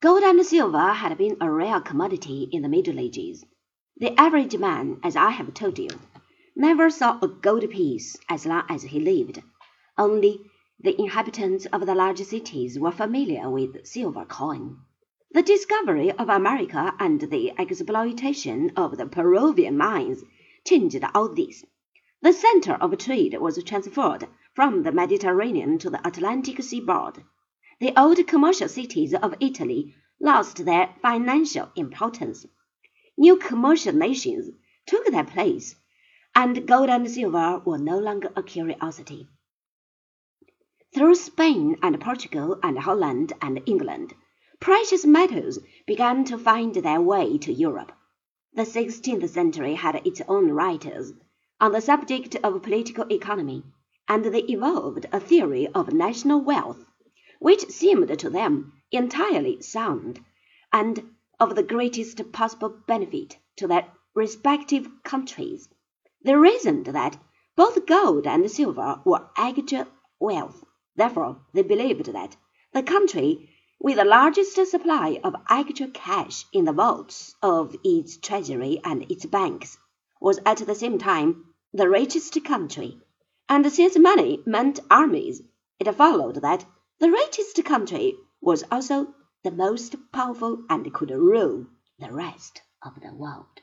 Gold and silver had been a rare commodity in the Middle Ages. The average man, as I have told you, never saw a gold piece as long as he lived. Only the inhabitants of the large cities were familiar with silver coin. The discovery of America and the exploitation of the Peruvian mines changed all this. The center of trade was transferred from the Mediterranean to the Atlantic seaboard. The old commercial cities of Italy lost their financial importance. New commercial nations took their place, and gold and silver were no longer a curiosity. Through Spain and Portugal and Holland and England, precious metals began to find their way to Europe. The sixteenth century had its own writers on the subject of political economy, and they evolved a theory of national wealth which seemed to them entirely sound, and of the greatest possible benefit to their respective countries. They reasoned that both gold and silver were actual wealth. Therefore, they believed that the country with the largest supply of actual cash in the vaults of its treasury and its banks was at the same time the richest country. And since money meant armies, it followed that the richest country was also the most powerful and could rule the rest of the world.